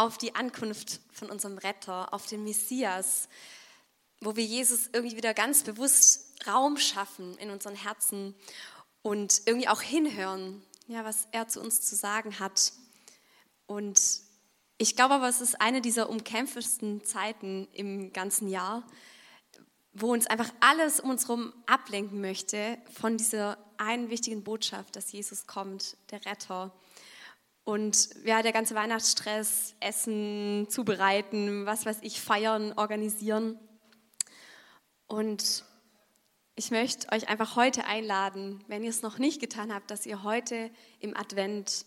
auf die Ankunft von unserem Retter, auf den Messias, wo wir Jesus irgendwie wieder ganz bewusst Raum schaffen in unseren Herzen und irgendwie auch hinhören, ja, was er zu uns zu sagen hat. Und ich glaube aber, es ist eine dieser umkämpftesten Zeiten im ganzen Jahr, wo uns einfach alles um uns herum ablenken möchte von dieser einen wichtigen Botschaft, dass Jesus kommt, der Retter. Und ja, der ganze Weihnachtsstress, Essen zubereiten, was weiß ich, feiern, organisieren. Und ich möchte euch einfach heute einladen, wenn ihr es noch nicht getan habt, dass ihr heute im Advent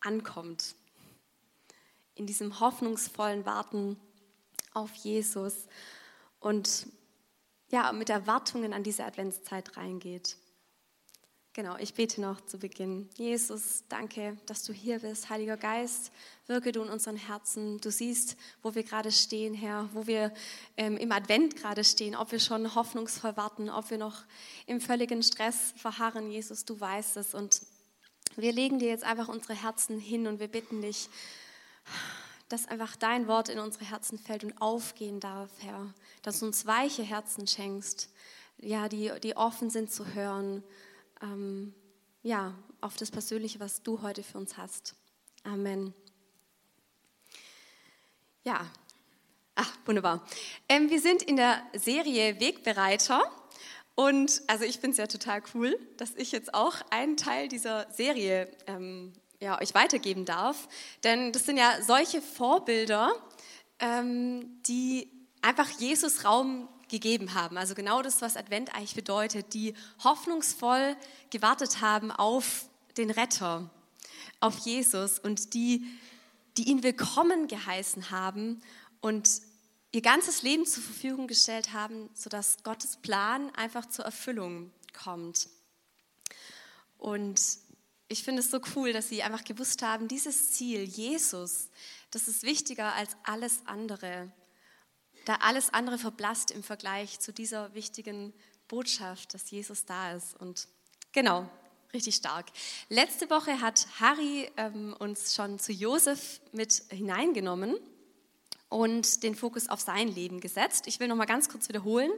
ankommt. In diesem hoffnungsvollen Warten auf Jesus und ja, mit Erwartungen an diese Adventszeit reingeht. Genau, ich bete noch zu Beginn. Jesus, danke, dass du hier bist. Heiliger Geist, wirke du in unseren Herzen. Du siehst, wo wir gerade stehen, Herr, wo wir ähm, im Advent gerade stehen, ob wir schon hoffnungsvoll warten, ob wir noch im völligen Stress verharren. Jesus, du weißt es. Und wir legen dir jetzt einfach unsere Herzen hin und wir bitten dich, dass einfach dein Wort in unsere Herzen fällt und aufgehen darf, Herr. Dass du uns weiche Herzen schenkst, ja, die, die offen sind zu hören ähm, ja, auf das Persönliche, was du heute für uns hast. Amen. Ja, ach, wunderbar. Ähm, wir sind in der Serie Wegbereiter. Und also ich finde es ja total cool, dass ich jetzt auch einen Teil dieser Serie ähm, ja, euch weitergeben darf. Denn das sind ja solche Vorbilder, ähm, die einfach Jesus Raum gegeben haben. Also genau das, was Advent eigentlich bedeutet, die hoffnungsvoll gewartet haben auf den Retter, auf Jesus und die, die ihn willkommen geheißen haben und ihr ganzes Leben zur Verfügung gestellt haben, sodass Gottes Plan einfach zur Erfüllung kommt. Und ich finde es so cool, dass sie einfach gewusst haben, dieses Ziel, Jesus, das ist wichtiger als alles andere da alles andere verblasst im Vergleich zu dieser wichtigen Botschaft, dass Jesus da ist. Und genau, richtig stark. Letzte Woche hat Harry ähm, uns schon zu Josef mit hineingenommen und den Fokus auf sein Leben gesetzt. Ich will noch mal ganz kurz wiederholen.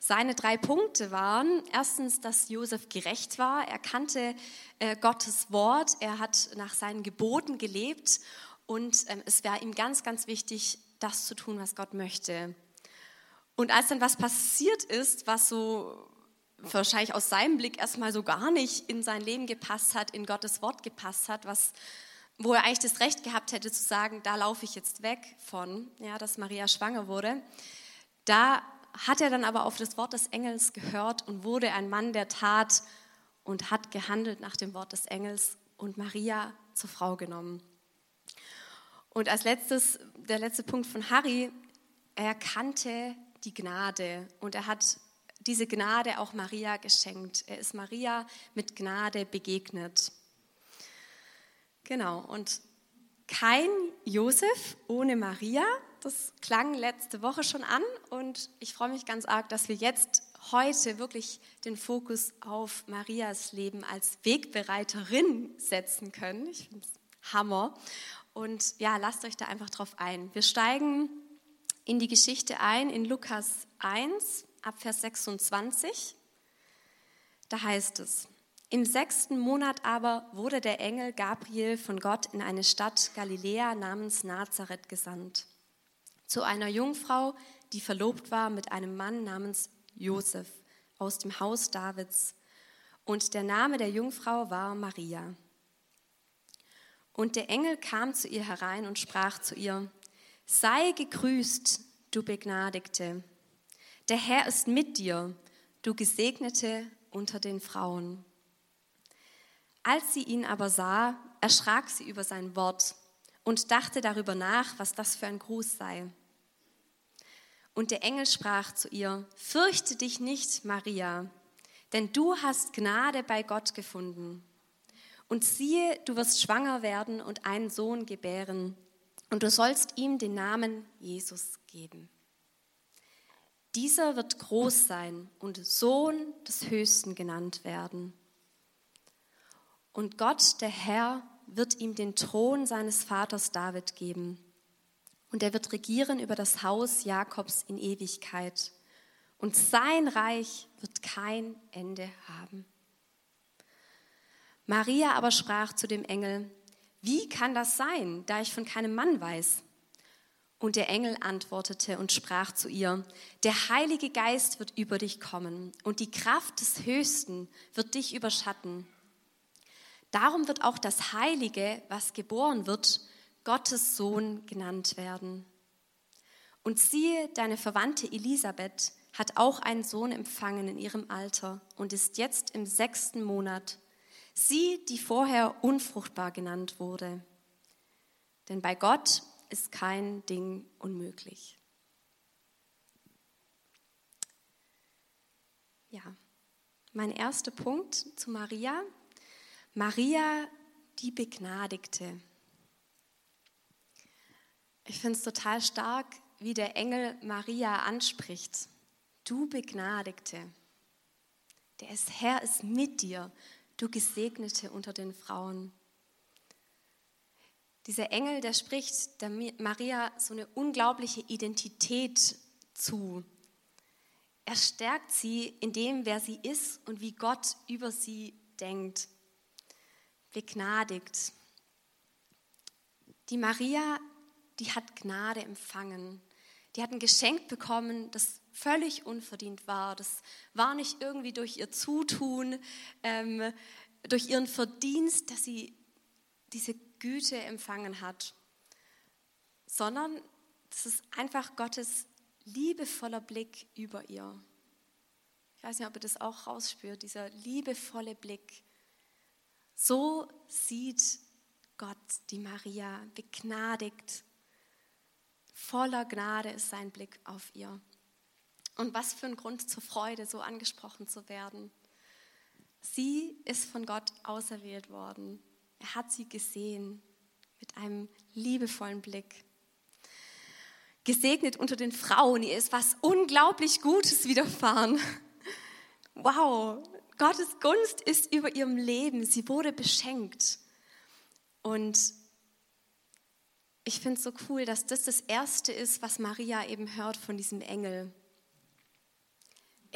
Seine drei Punkte waren erstens, dass Josef gerecht war. Er kannte äh, Gottes Wort. Er hat nach seinen Geboten gelebt und ähm, es war ihm ganz, ganz wichtig, das zu tun, was Gott möchte. Und als dann was passiert ist, was so wahrscheinlich aus seinem Blick erstmal so gar nicht in sein Leben gepasst hat, in Gottes Wort gepasst hat, was, wo er eigentlich das Recht gehabt hätte zu sagen, da laufe ich jetzt weg von, ja, dass Maria schwanger wurde, da hat er dann aber auf das Wort des Engels gehört und wurde ein Mann der Tat und hat gehandelt nach dem Wort des Engels und Maria zur Frau genommen. Und als letztes, der letzte Punkt von Harry, er kannte die Gnade und er hat diese Gnade auch Maria geschenkt. Er ist Maria mit Gnade begegnet. Genau, und kein Josef ohne Maria, das klang letzte Woche schon an und ich freue mich ganz arg, dass wir jetzt heute wirklich den Fokus auf Marias Leben als Wegbereiterin setzen können. Ich finde es Hammer. Und ja, lasst euch da einfach drauf ein. Wir steigen in die Geschichte ein in Lukas 1 ab Vers 26. Da heißt es, im sechsten Monat aber wurde der Engel Gabriel von Gott in eine Stadt Galiläa namens Nazareth gesandt, zu einer Jungfrau, die verlobt war mit einem Mann namens Josef aus dem Haus Davids. Und der Name der Jungfrau war Maria. Und der Engel kam zu ihr herein und sprach zu ihr, sei gegrüßt, du Begnadigte. Der Herr ist mit dir, du Gesegnete unter den Frauen. Als sie ihn aber sah, erschrak sie über sein Wort und dachte darüber nach, was das für ein Gruß sei. Und der Engel sprach zu ihr, Fürchte dich nicht, Maria, denn du hast Gnade bei Gott gefunden. Und siehe, du wirst schwanger werden und einen Sohn gebären, und du sollst ihm den Namen Jesus geben. Dieser wird groß sein und Sohn des Höchsten genannt werden. Und Gott, der Herr, wird ihm den Thron seines Vaters David geben. Und er wird regieren über das Haus Jakobs in Ewigkeit. Und sein Reich wird kein Ende haben. Maria aber sprach zu dem Engel, wie kann das sein, da ich von keinem Mann weiß? Und der Engel antwortete und sprach zu ihr, der Heilige Geist wird über dich kommen und die Kraft des Höchsten wird dich überschatten. Darum wird auch das Heilige, was geboren wird, Gottes Sohn genannt werden. Und siehe, deine Verwandte Elisabeth hat auch einen Sohn empfangen in ihrem Alter und ist jetzt im sechsten Monat. Sie, die vorher unfruchtbar genannt wurde. Denn bei Gott ist kein Ding unmöglich. Ja, mein erster Punkt zu Maria. Maria, die Begnadigte. Ich finde es total stark, wie der Engel Maria anspricht. Du Begnadigte. Der Herr ist mit dir, du Gesegnete unter den Frauen. Dieser Engel, der spricht der Maria so eine unglaubliche Identität zu. Er stärkt sie in dem, wer sie ist und wie Gott über sie denkt. Begnadigt. Die Maria, die hat Gnade empfangen. Die hat ein Geschenk bekommen, das völlig unverdient war. Das war nicht irgendwie durch ihr Zutun, ähm, durch ihren Verdienst, dass sie diese Güte empfangen hat, sondern es ist einfach Gottes liebevoller Blick über ihr. Ich weiß nicht, ob ihr das auch rausspürt, dieser liebevolle Blick. So sieht Gott die Maria begnadigt. Voller Gnade ist sein Blick auf ihr. Und was für ein Grund zur Freude, so angesprochen zu werden. Sie ist von Gott auserwählt worden. Er hat sie gesehen mit einem liebevollen Blick. Gesegnet unter den Frauen, ihr ist was unglaublich Gutes widerfahren. Wow, Gottes Gunst ist über ihrem Leben. Sie wurde beschenkt. Und ich finde es so cool, dass das das Erste ist, was Maria eben hört von diesem Engel.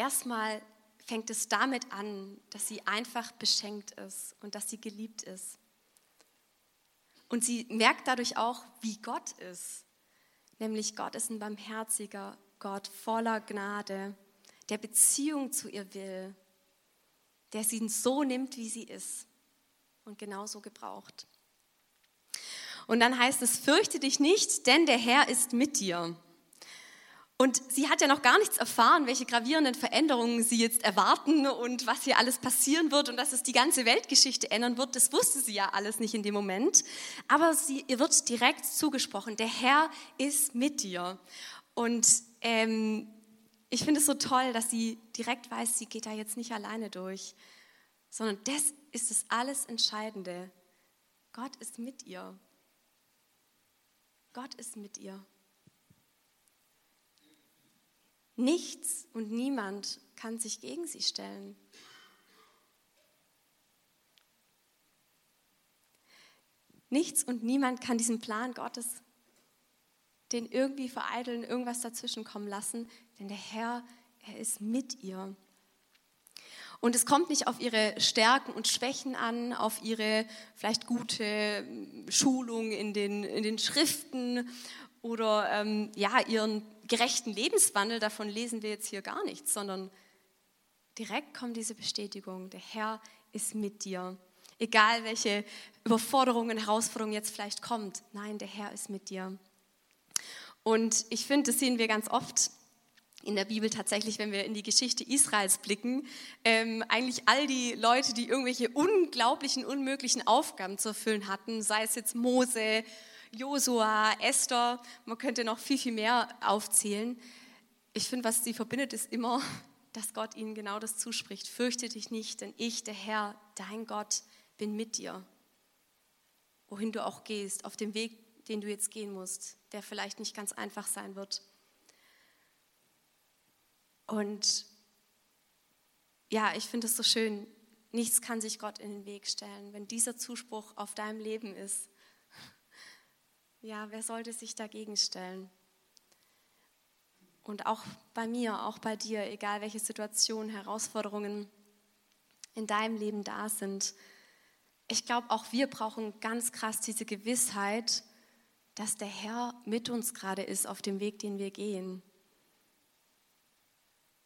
Erstmal fängt es damit an, dass sie einfach beschenkt ist und dass sie geliebt ist. Und sie merkt dadurch auch, wie Gott ist. Nämlich Gott ist ein barmherziger Gott voller Gnade, der Beziehung zu ihr will, der sie so nimmt, wie sie ist und genauso gebraucht. Und dann heißt es, fürchte dich nicht, denn der Herr ist mit dir. Und sie hat ja noch gar nichts erfahren, welche gravierenden Veränderungen sie jetzt erwarten und was hier alles passieren wird und dass es die ganze Weltgeschichte ändern wird. Das wusste sie ja alles nicht in dem Moment. Aber sie, ihr wird direkt zugesprochen, der Herr ist mit dir. Und ähm, ich finde es so toll, dass sie direkt weiß, sie geht da jetzt nicht alleine durch, sondern das ist das alles Entscheidende. Gott ist mit ihr. Gott ist mit ihr. Nichts und niemand kann sich gegen sie stellen. Nichts und niemand kann diesen Plan Gottes, den irgendwie vereiteln, irgendwas dazwischen kommen lassen, denn der Herr, er ist mit ihr. Und es kommt nicht auf ihre Stärken und Schwächen an, auf ihre vielleicht gute Schulung in den, in den Schriften oder ähm, ja, ihren gerechten Lebenswandel, davon lesen wir jetzt hier gar nichts, sondern direkt kommt diese Bestätigung, der Herr ist mit dir. Egal welche Überforderungen, Herausforderungen jetzt vielleicht kommt, nein, der Herr ist mit dir. Und ich finde, das sehen wir ganz oft in der Bibel tatsächlich, wenn wir in die Geschichte Israels blicken, ähm, eigentlich all die Leute, die irgendwelche unglaublichen, unmöglichen Aufgaben zu erfüllen hatten, sei es jetzt Mose, Josua, Esther, man könnte noch viel, viel mehr aufzählen. Ich finde, was sie verbindet, ist immer, dass Gott ihnen genau das zuspricht. Fürchte dich nicht, denn ich, der Herr, dein Gott, bin mit dir. Wohin du auch gehst, auf dem Weg, den du jetzt gehen musst, der vielleicht nicht ganz einfach sein wird. Und ja, ich finde es so schön, nichts kann sich Gott in den Weg stellen. Wenn dieser Zuspruch auf deinem Leben ist, Ja, wer sollte sich dagegen stellen? Und auch bei mir, auch bei dir, egal welche Situationen, Herausforderungen in deinem Leben da sind. Ich glaube, auch wir brauchen ganz krass diese Gewissheit, dass der Herr mit uns gerade ist auf dem Weg, den wir gehen.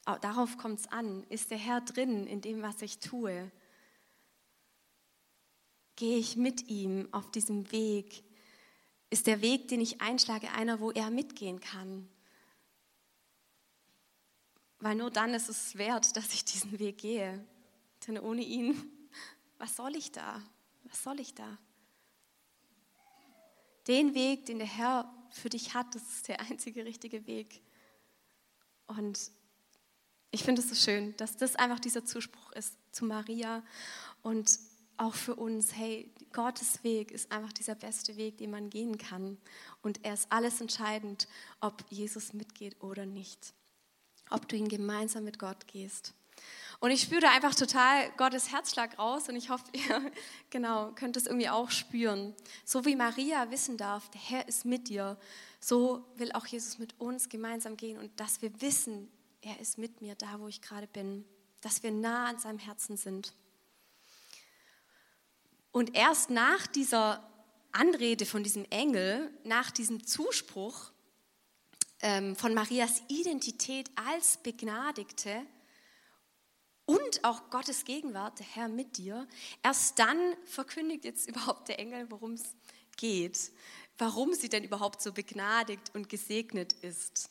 Auch darauf kommt es an. Ist der Herr drin in dem, was ich tue? Gehe ich mit ihm auf diesem Weg? Ist der Weg, den ich einschlage, einer, wo er mitgehen kann? Weil nur dann ist es wert, dass ich diesen Weg gehe. Denn ohne ihn, was soll ich da? Was soll ich da? Den Weg, den der Herr für dich hat, das ist der einzige richtige Weg. Und ich finde es so schön, dass das einfach dieser Zuspruch ist zu Maria und auch für uns, hey, Gottes Weg ist einfach dieser beste Weg, den man gehen kann. Und er ist alles entscheidend, ob Jesus mitgeht oder nicht. Ob du ihn gemeinsam mit Gott gehst. Und ich spüre da einfach total Gottes Herzschlag raus und ich hoffe, ihr genau, könnt es irgendwie auch spüren. So wie Maria wissen darf, der Herr ist mit dir, so will auch Jesus mit uns gemeinsam gehen und dass wir wissen, er ist mit mir da, wo ich gerade bin, dass wir nah an seinem Herzen sind. Und erst nach dieser Anrede von diesem Engel, nach diesem Zuspruch ähm, von Marias Identität als Begnadigte, und auch Gottes Gegenwart, der Herr mit dir, erst dann verkündigt jetzt überhaupt der Engel, worum es geht, warum sie denn überhaupt so begnadigt und gesegnet ist.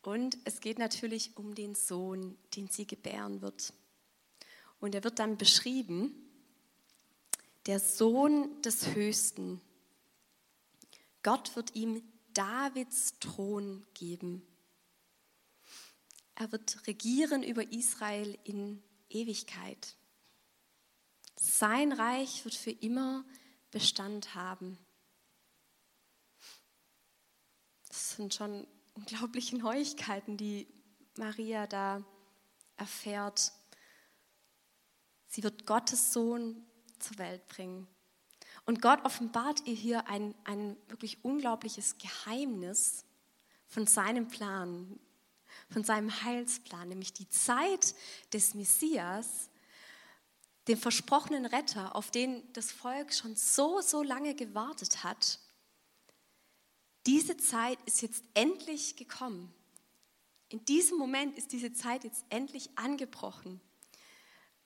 Und es geht natürlich um den Sohn, den sie gebären wird. Und er wird dann beschrieben, der Sohn des Höchsten. Gott wird ihm Davids Thron geben er wird regieren über Israel in Ewigkeit. Sein Reich wird für immer Bestand haben. Das sind schon unglaubliche Neuigkeiten, die Maria da erfährt. Sie wird Gottes Sohn zur Welt bringen. Und Gott offenbart ihr hier ein, ein wirklich unglaubliches Geheimnis von seinem Plan, von seinem Heilsplan, nämlich die Zeit des Messias, dem versprochenen Retter, auf den das Volk schon so, so lange gewartet hat. Diese Zeit ist jetzt endlich gekommen. In diesem Moment ist diese Zeit jetzt endlich angebrochen.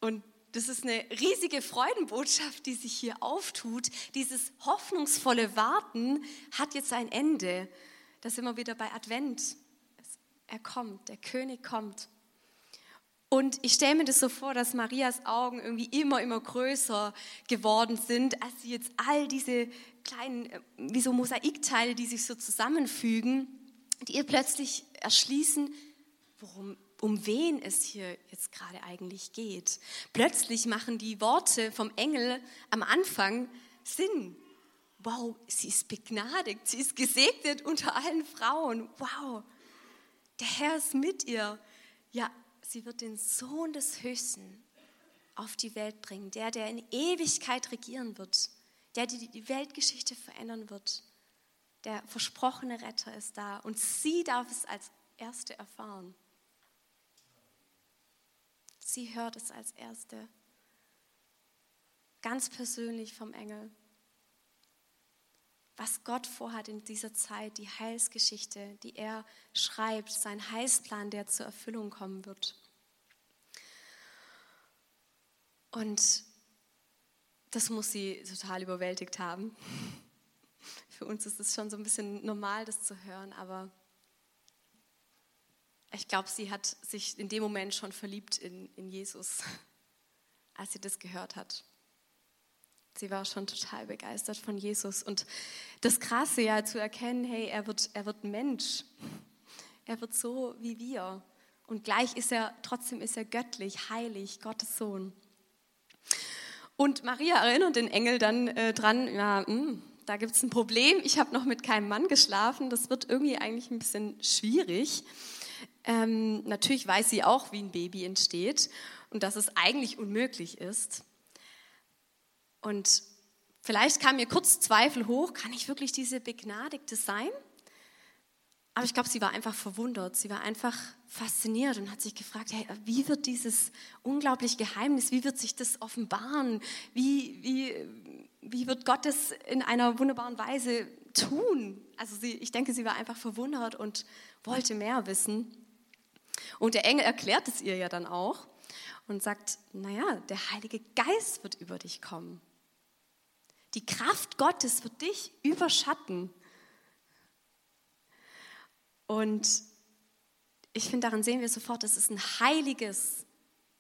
Und das ist eine riesige Freudenbotschaft, die sich hier auftut. Dieses hoffnungsvolle Warten hat jetzt ein Ende. Da sind wir wieder bei Advent er kommt, der König kommt. Und ich stelle mir das so vor, dass Marias Augen irgendwie immer, immer größer geworden sind, als sie jetzt all diese kleinen, äh, wie so Mosaikteile, die sich so zusammenfügen, die ihr plötzlich erschließen, worum, um wen es hier jetzt gerade eigentlich geht. Plötzlich machen die Worte vom Engel am Anfang Sinn. Wow, sie ist begnadigt, sie ist gesegnet unter allen Frauen. Wow der Herr ist mit ihr. Ja, sie wird den Sohn des Höchsten auf die Welt bringen, der, der in Ewigkeit regieren wird, der, die Weltgeschichte verändern wird. Der versprochene Retter ist da und sie darf es als Erste erfahren. Sie hört es als Erste, ganz persönlich vom Engel was Gott vorhat in dieser Zeit, die Heilsgeschichte, die er schreibt, sein Heilsplan, der zur Erfüllung kommen wird. Und das muss sie total überwältigt haben. Für uns ist es schon so ein bisschen normal, das zu hören, aber ich glaube, sie hat sich in dem Moment schon verliebt in, in Jesus, als sie das gehört hat. Sie war schon total begeistert von Jesus. Und das Krasse ja zu erkennen, hey, er wird, er wird Mensch. Er wird so wie wir. Und gleich ist er, trotzdem ist er göttlich, heilig, Gottes Sohn. Und Maria erinnert den Engel dann äh, dran, ja, mh, hm, da gibt es ein Problem, ich habe noch mit keinem Mann geschlafen, das wird irgendwie eigentlich ein bisschen schwierig. Ähm, natürlich weiß sie auch, wie ein Baby entsteht und dass es eigentlich unmöglich ist. Und Vielleicht kam mir kurz Zweifel hoch, kann ich wirklich diese Begnadigte sein? Aber ich glaube, sie war einfach verwundert, sie war einfach fasziniert und hat sich gefragt, hey, wie wird dieses unglaubliche Geheimnis, wie wird sich das offenbaren? Wie, wie, wie wird Gott das in einer wunderbaren Weise tun? Also sie, ich denke, sie war einfach verwundert und wollte mehr wissen. Und der Engel erklärt es ihr ja dann auch und sagt, naja, der Heilige Geist wird über dich kommen. Die Kraft Gottes wird dich überschatten. Und ich finde, daran sehen wir sofort, das ist ein heiliges,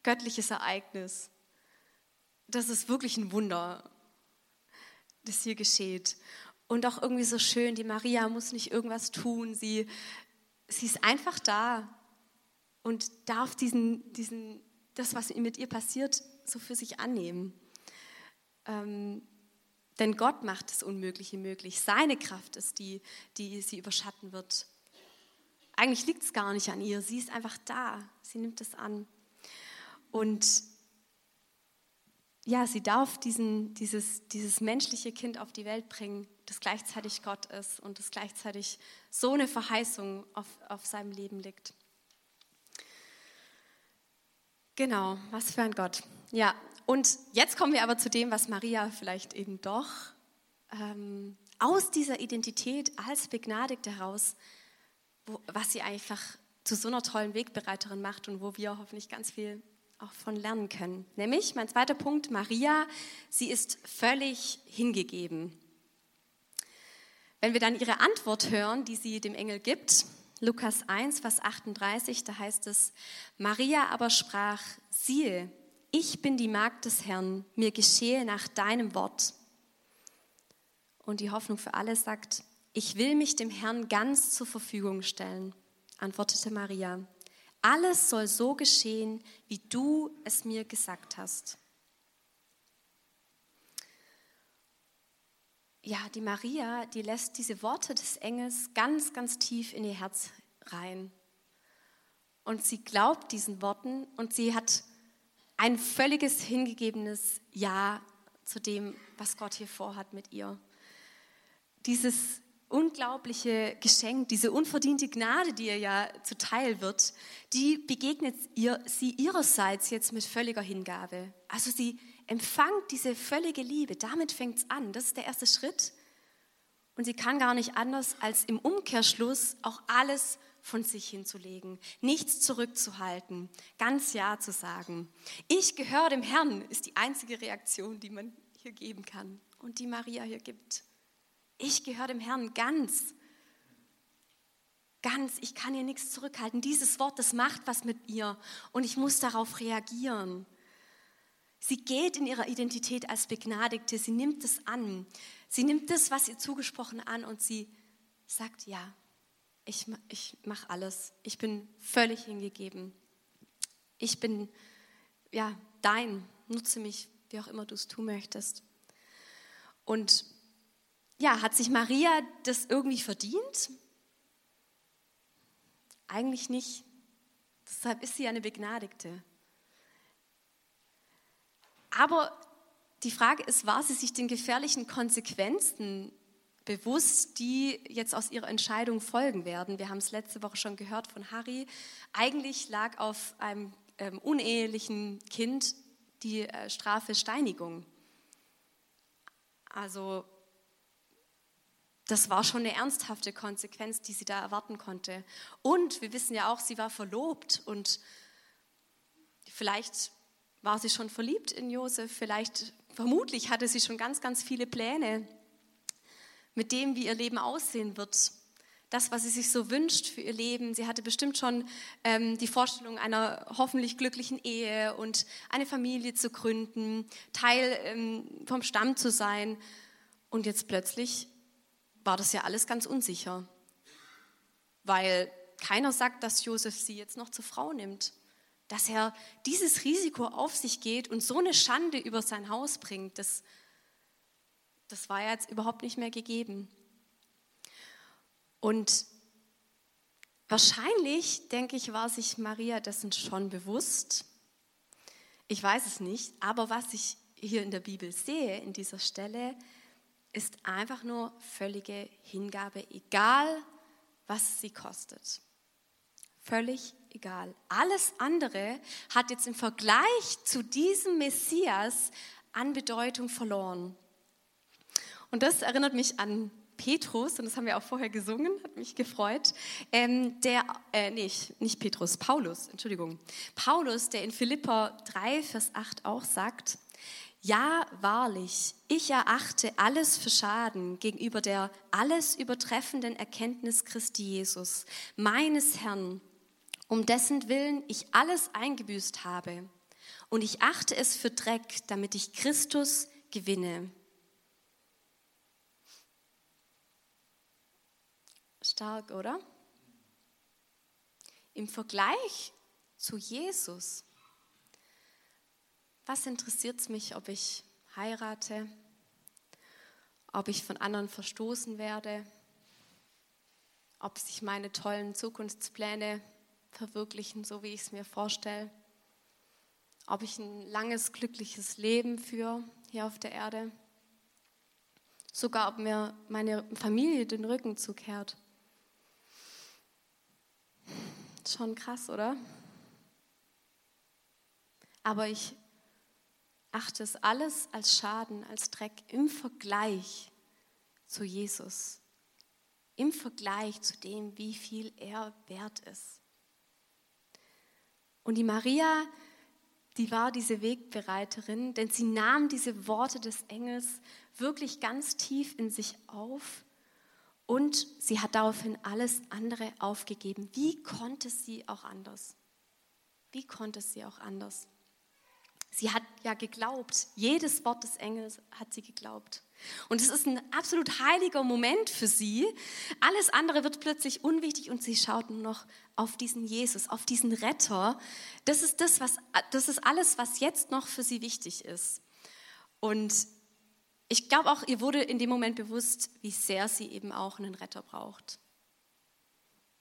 göttliches Ereignis. Das ist wirklich ein Wunder, das hier geschieht. Und auch irgendwie so schön, die Maria muss nicht irgendwas tun, sie, sie ist einfach da und darf diesen, diesen, das, was mit ihr passiert, so für sich annehmen. Ähm, denn Gott macht das Unmögliche möglich. Seine Kraft ist die, die sie überschatten wird. Eigentlich liegt es gar nicht an ihr. Sie ist einfach da. Sie nimmt es an. Und ja, sie darf diesen, dieses, dieses menschliche Kind auf die Welt bringen, das gleichzeitig Gott ist und das gleichzeitig so eine Verheißung auf, auf seinem Leben liegt. Genau, was für ein Gott. Ja, und jetzt kommen wir aber zu dem, was Maria vielleicht eben doch ähm, aus dieser Identität als Begnadigte heraus, wo, was sie einfach zu so einer tollen Wegbereiterin macht und wo wir hoffentlich ganz viel auch von lernen können. Nämlich, mein zweiter Punkt, Maria, sie ist völlig hingegeben. Wenn wir dann ihre Antwort hören, die sie dem Engel gibt, Lukas 1, Vers 38, da heißt es, Maria aber sprach, siehe, ich bin die Magd des Herrn, mir geschehe nach deinem Wort. Und die Hoffnung für alle sagt, ich will mich dem Herrn ganz zur Verfügung stellen, antwortete Maria. Alles soll so geschehen, wie du es mir gesagt hast. Ja, die Maria, die lässt diese Worte des Engels ganz, ganz tief in ihr Herz rein. Und sie glaubt diesen Worten und sie hat ein völliges hingegebenes Ja zu dem, was Gott hier vorhat mit ihr. Dieses unglaubliche Geschenk, diese unverdiente Gnade, die ihr ja zuteil wird, die begegnet ihr, sie ihrerseits jetzt mit völliger Hingabe. Also sie empfangt diese völlige Liebe, damit fängt es an. Das ist der erste Schritt. Und sie kann gar nicht anders, als im Umkehrschluss auch alles von sich hinzulegen, nichts zurückzuhalten, ganz Ja zu sagen. Ich gehöre dem Herrn ist die einzige Reaktion, die man hier geben kann und die Maria hier gibt. Ich gehöre dem Herrn ganz. Ganz, ich kann hier nichts zurückhalten. Dieses Wort, das macht was mit ihr und ich muss darauf reagieren. Sie geht in ihrer Identität als Begnadigte, sie nimmt es an. Sie nimmt das, was ihr zugesprochen an und sie sagt, ja, ich, ich mache alles. Ich bin völlig hingegeben. Ich bin, ja, dein. Nutze mich, wie auch immer du es tun möchtest. Und ja, hat sich Maria das irgendwie verdient? Eigentlich nicht. Deshalb ist sie eine Begnadigte. Aber die Frage ist, war sie sich den gefährlichen Konsequenzen bewusst, die jetzt aus ihrer Entscheidung folgen werden? Wir haben es letzte Woche schon gehört von Harry. Eigentlich lag auf einem ähm, unehelichen Kind die äh, Strafe Steinigung. Also das war schon eine ernsthafte Konsequenz, die sie da erwarten konnte. Und wir wissen ja auch, sie war verlobt und vielleicht war sie schon verliebt in Josef? Vielleicht, vermutlich hatte sie schon ganz, ganz viele Pläne mit dem, wie ihr Leben aussehen wird. Das, was sie sich so wünscht für ihr Leben. Sie hatte bestimmt schon ähm, die Vorstellung einer hoffentlich glücklichen Ehe und eine Familie zu gründen, Teil ähm, vom Stamm zu sein. Und jetzt plötzlich war das ja alles ganz unsicher, weil keiner sagt, dass Josef sie jetzt noch zur Frau nimmt dass er dieses Risiko auf sich geht und so eine Schande über sein Haus bringt, das, das war ja jetzt überhaupt nicht mehr gegeben. Und wahrscheinlich, denke ich, war sich Maria dessen schon bewusst. Ich weiß es nicht, aber was ich hier in der Bibel sehe, in dieser Stelle, ist einfach nur völlige Hingabe, egal was sie kostet. Völlig egal. Alles andere hat jetzt im Vergleich zu diesem Messias an Bedeutung verloren. Und das erinnert mich an Petrus, und das haben wir auch vorher gesungen, hat mich gefreut, ähm, der, äh, nicht, nicht Petrus, Paulus, Entschuldigung. Paulus, der in Philippa 3, Vers 8 auch sagt, ja, wahrlich, ich erachte alles für Schaden gegenüber der alles übertreffenden Erkenntnis Christi Jesus, meines Herrn, um dessen Willen ich alles eingebüßt habe. Und ich achte es für Dreck, damit ich Christus gewinne. Stark, oder? Im Vergleich zu Jesus was interessiert es mich, ob ich heirate, ob ich von anderen verstoßen werde, ob sich meine tollen Zukunftspläne verwirklichen, so wie ich es mir vorstelle, ob ich ein langes, glückliches Leben führe hier auf der Erde, sogar ob mir meine Familie den Rücken zukehrt. Schon krass, oder? Aber ich achte es alles als Schaden, als Dreck im Vergleich zu Jesus, im Vergleich zu dem, wie viel er wert ist. Und die Maria, die war diese Wegbereiterin, denn sie nahm diese Worte des Engels wirklich ganz tief in sich auf und sie hat daraufhin alles andere aufgegeben. Wie konnte sie auch anders? Wie konnte sie auch anders? Sie hat ja geglaubt. Jedes Wort des Engels hat sie geglaubt. Und es ist ein absolut heiliger Moment für sie. Alles andere wird plötzlich unwichtig und sie schaut nur noch auf diesen Jesus, auf diesen Retter. Das ist das, was, das ist alles, was jetzt noch für sie wichtig ist. Und ich glaube auch, ihr wurde in dem Moment bewusst, wie sehr sie eben auch einen Retter braucht.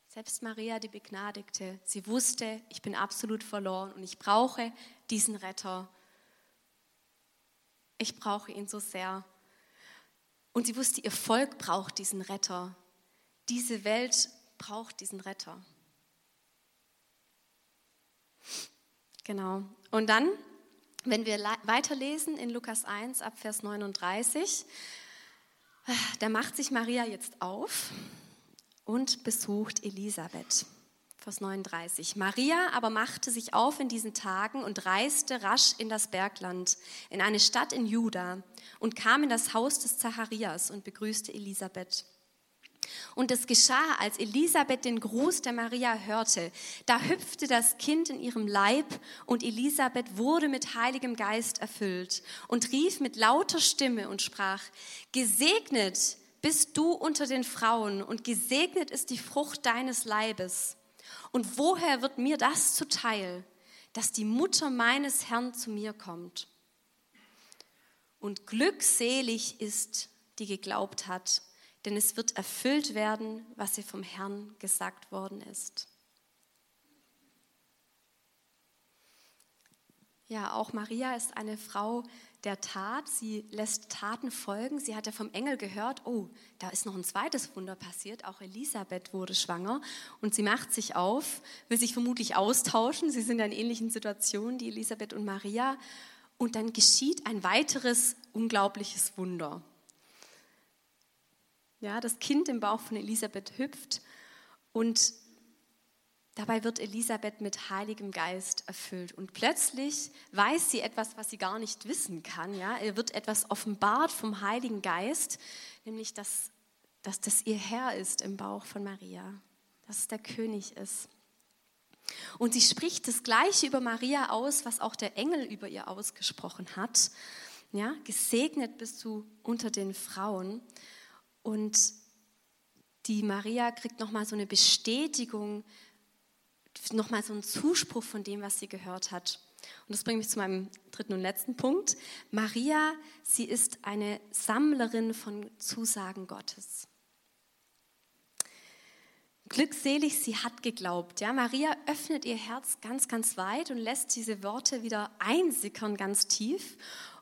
Selbst Maria, die Begnadigte, sie wusste, ich bin absolut verloren und ich brauche diesen Retter. Ich brauche ihn so sehr. Und sie wusste, ihr Volk braucht diesen Retter. Diese Welt braucht diesen Retter. Genau. Und dann, wenn wir weiterlesen in Lukas 1 ab Vers 39, da macht sich Maria jetzt auf und besucht Elisabeth. Vers 39. Maria aber machte sich auf in diesen Tagen und reiste rasch in das Bergland, in eine Stadt in Juda und kam in das Haus des Zacharias und begrüßte Elisabeth. Und es geschah, als Elisabeth den Gruß der Maria hörte, da hüpfte das Kind in ihrem Leib und Elisabeth wurde mit heiligem Geist erfüllt und rief mit lauter Stimme und sprach, Gesegnet bist du unter den Frauen und gesegnet ist die Frucht deines Leibes. Und woher wird mir das zuteil, dass die Mutter meines Herrn zu mir kommt? Und glückselig ist, die geglaubt hat, denn es wird erfüllt werden, was ihr vom Herrn gesagt worden ist. Ja, auch Maria ist eine Frau, der Tat. Sie lässt Taten folgen. Sie hat ja vom Engel gehört, oh, da ist noch ein zweites Wunder passiert. Auch Elisabeth wurde schwanger und sie macht sich auf, will sich vermutlich austauschen. Sie sind in ähnlichen Situationen, die Elisabeth und Maria. Und dann geschieht ein weiteres unglaubliches Wunder. Ja, das Kind im Bauch von Elisabeth hüpft und Dabei wird Elisabeth mit Heiligem Geist erfüllt und plötzlich weiß sie etwas, was sie gar nicht wissen kann. Ja? Ihr wird etwas offenbart vom Heiligen Geist, nämlich dass, dass das ihr Herr ist im Bauch von Maria, dass es der König ist. Und sie spricht das Gleiche über Maria aus, was auch der Engel über ihr ausgesprochen hat. Ja, gesegnet bist du unter den Frauen. Und die Maria kriegt nochmal so eine Bestätigung nochmal so ein Zuspruch von dem, was sie gehört hat. Und das bringt mich zu meinem dritten und letzten Punkt. Maria, sie ist eine Sammlerin von Zusagen Gottes. Glückselig, sie hat geglaubt. Ja, Maria öffnet ihr Herz ganz, ganz weit und lässt diese Worte wieder einsickern ganz tief.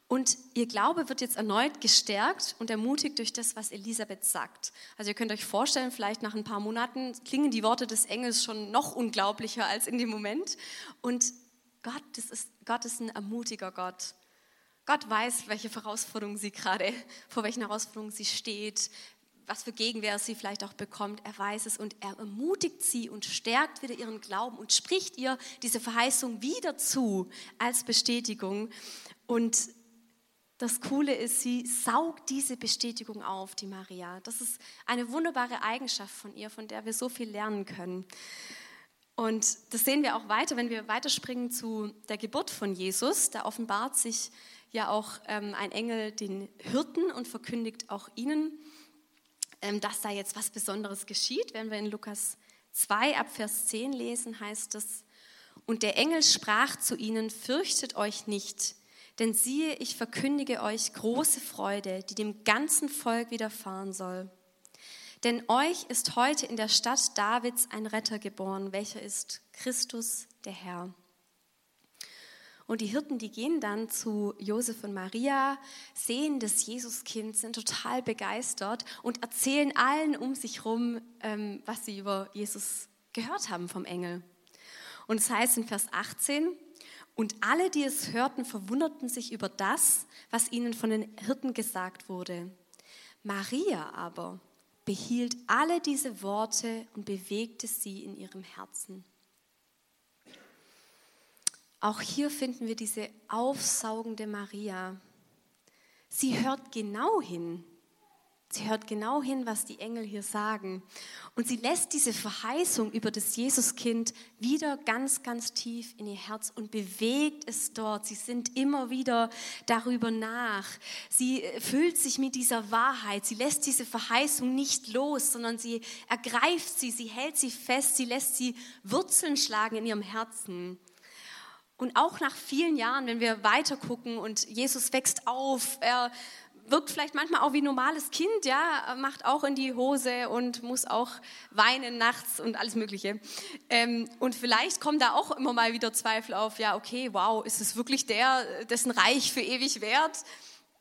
Und ihr Glaube wird jetzt erneut gestärkt und ermutigt durch das, was Elisabeth sagt. Also ihr könnt euch vorstellen, vielleicht nach ein paar Monaten klingen die Worte des Engels schon noch unglaublicher als in dem Moment. Und Gott, das ist, Gott ist ein ermutiger Gott. Gott weiß, welche Herausforderungen sie gerade, vor welchen Herausforderungen sie steht, was für Gegenwehr sie vielleicht auch bekommt. Er weiß es und er ermutigt sie und stärkt wieder ihren Glauben und spricht ihr diese Verheißung wieder zu als Bestätigung. Und das Coole ist, sie saugt diese Bestätigung auf, die Maria. Das ist eine wunderbare Eigenschaft von ihr, von der wir so viel lernen können. Und das sehen wir auch weiter, wenn wir weiterspringen zu der Geburt von Jesus. Da offenbart sich ja auch ähm, ein Engel den Hirten und verkündigt auch ihnen, ähm, dass da jetzt was Besonderes geschieht. Wenn wir in Lukas 2 ab Vers 10 lesen, heißt es, und der Engel sprach zu ihnen, fürchtet euch nicht, denn siehe, ich verkündige euch große Freude, die dem ganzen Volk widerfahren soll. Denn euch ist heute in der Stadt Davids ein Retter geboren, welcher ist Christus der Herr. Und die Hirten, die gehen dann zu Josef und Maria, sehen das Jesuskind, sind total begeistert und erzählen allen um sich herum, ähm, was sie über Jesus gehört haben vom Engel. Und es heißt in Vers 18, und alle, die es hörten, verwunderten sich über das, was ihnen von den Hirten gesagt wurde. Maria aber behielt alle diese Worte und bewegte sie in ihrem Herzen. Auch hier finden wir diese aufsaugende Maria. Sie hört genau hin. Sie hört genau hin, was die Engel hier sagen. Und sie lässt diese Verheißung über das Jesuskind wieder ganz, ganz tief in ihr Herz und bewegt es dort. Sie sind immer wieder darüber nach. Sie füllt sich mit dieser Wahrheit. Sie lässt diese Verheißung nicht los, sondern sie ergreift sie, sie hält sie fest, sie lässt sie Wurzeln schlagen in ihrem Herzen. Und auch nach vielen Jahren, wenn wir weiter gucken und Jesus wächst auf, er wirkt vielleicht manchmal auch wie ein normales Kind, ja, macht auch in die Hose und muss auch weinen nachts und alles Mögliche. Ähm, und vielleicht kommen da auch immer mal wieder Zweifel auf, ja, okay, wow, ist es wirklich der, dessen Reich für ewig wert?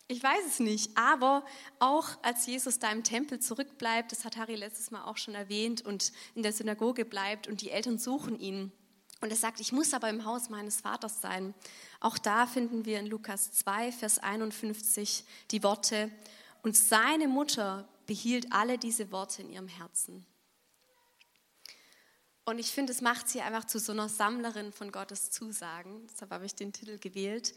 Ich weiß es nicht, aber auch als Jesus da im Tempel zurückbleibt, das hat Harry letztes Mal auch schon erwähnt, und in der Synagoge bleibt und die Eltern suchen ihn, und er sagt, ich muss aber im Haus meines Vaters sein. Auch da finden wir in Lukas 2, Vers 51 die Worte, und seine Mutter behielt alle diese Worte in ihrem Herzen. Und ich finde, es macht sie einfach zu so einer Sammlerin von Gottes Zusagen. Deshalb habe ich den Titel gewählt,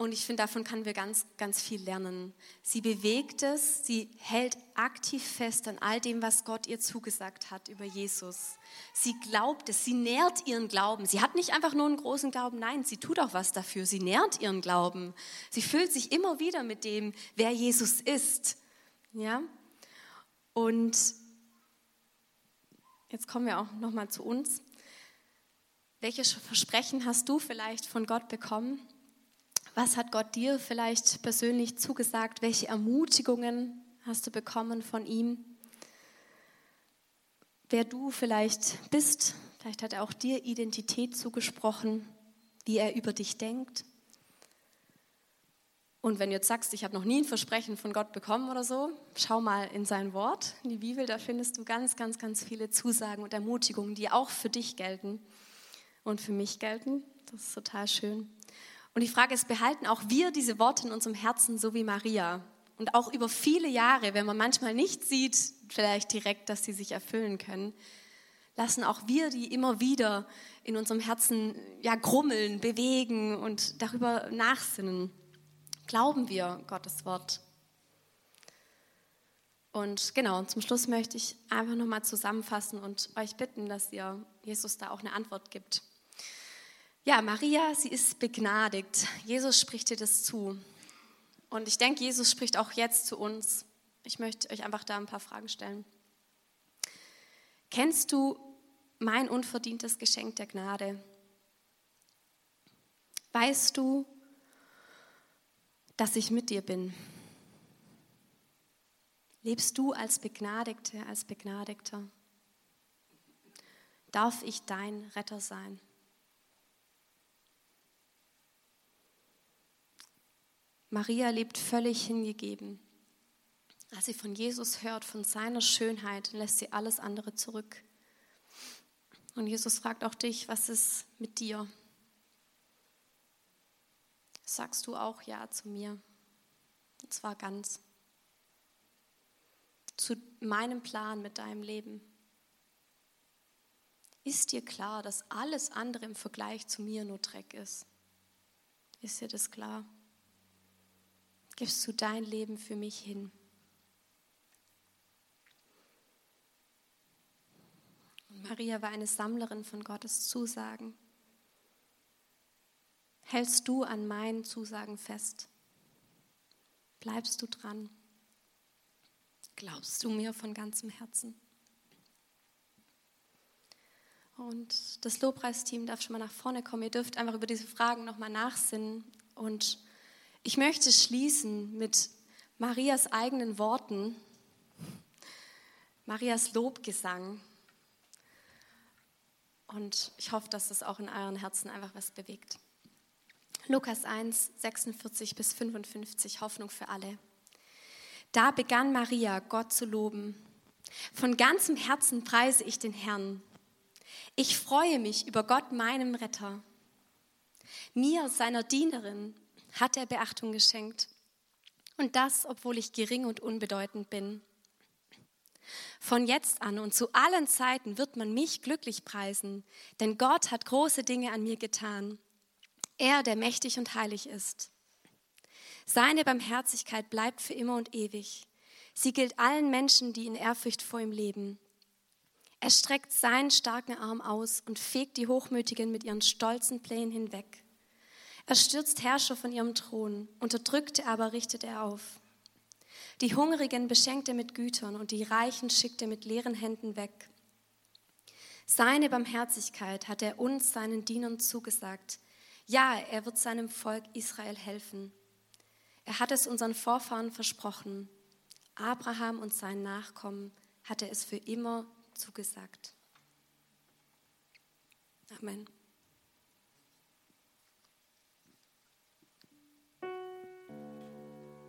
und ich finde, davon können wir ganz, ganz viel lernen. Sie bewegt es, sie hält aktiv fest an all dem, was Gott ihr zugesagt hat über Jesus. Sie glaubt es, sie nährt ihren Glauben. Sie hat nicht einfach nur einen großen Glauben, nein, sie tut auch was dafür. Sie nährt ihren Glauben. Sie füllt sich immer wieder mit dem, wer Jesus ist. Ja? Und jetzt kommen wir auch noch mal zu uns. Welche Versprechen hast du vielleicht von Gott bekommen? Was hat Gott dir vielleicht persönlich zugesagt? Welche Ermutigungen hast du bekommen von ihm? Wer du vielleicht bist, vielleicht hat er auch dir Identität zugesprochen, wie er über dich denkt. Und wenn du jetzt sagst, ich habe noch nie ein Versprechen von Gott bekommen oder so, schau mal in sein Wort, in die Bibel, da findest du ganz, ganz, ganz viele Zusagen und Ermutigungen, die auch für dich gelten und für mich gelten. Das ist total schön. Und die Frage ist, behalten auch wir diese Worte in unserem Herzen, so wie Maria? Und auch über viele Jahre, wenn man manchmal nicht sieht, vielleicht direkt, dass sie sich erfüllen können, lassen auch wir die immer wieder in unserem Herzen ja grummeln, bewegen und darüber nachsinnen. Glauben wir Gottes Wort? Und genau, zum Schluss möchte ich einfach nochmal zusammenfassen und euch bitten, dass ihr Jesus da auch eine Antwort gibt. Ja, Maria, sie ist begnadigt. Jesus spricht dir das zu. Und ich denke, Jesus spricht auch jetzt zu uns. Ich möchte euch einfach da ein paar Fragen stellen. Kennst du mein unverdientes Geschenk der Gnade? Weißt du, dass ich mit dir bin? Lebst du als Begnadigte, als Begnadigter? Darf ich dein Retter sein? Maria lebt völlig hingegeben. Als sie von Jesus hört, von seiner Schönheit, lässt sie alles andere zurück. Und Jesus fragt auch dich, was ist mit dir? Sagst du auch Ja zu mir? Und zwar ganz. Zu meinem Plan mit deinem Leben. Ist dir klar, dass alles andere im Vergleich zu mir nur Dreck ist? Ist dir das klar? Gibst du dein Leben für mich hin? Maria war eine Sammlerin von Gottes Zusagen. Hältst du an meinen Zusagen fest? Bleibst du dran? Glaubst du mir von ganzem Herzen? Und das Lobpreisteam darf schon mal nach vorne kommen. Ihr dürft einfach über diese Fragen nochmal nachsinnen. Und ich möchte schließen mit Marias eigenen Worten, Marias Lobgesang. Und ich hoffe, dass das auch in euren Herzen einfach was bewegt. Lukas 1, 46 bis 55, Hoffnung für alle. Da begann Maria, Gott zu loben. Von ganzem Herzen preise ich den Herrn. Ich freue mich über Gott, meinem Retter. Mir, seiner Dienerin, hat er Beachtung geschenkt. Und das, obwohl ich gering und unbedeutend bin. Von jetzt an und zu allen Zeiten wird man mich glücklich preisen, denn Gott hat große Dinge an mir getan. Er, der mächtig und heilig ist. Seine Barmherzigkeit bleibt für immer und ewig. Sie gilt allen Menschen, die in Ehrfurcht vor ihm leben. Er streckt seinen starken Arm aus und fegt die Hochmütigen mit ihren stolzen Plänen hinweg. Er stürzt Herrscher von ihrem Thron, Unterdrückte aber richtet er auf. Die Hungrigen beschenkt er mit Gütern und die Reichen schickt er mit leeren Händen weg. Seine Barmherzigkeit hat er uns, seinen Dienern, zugesagt. Ja, er wird seinem Volk Israel helfen. Er hat es unseren Vorfahren versprochen. Abraham und seinen Nachkommen hat er es für immer zugesagt. Amen.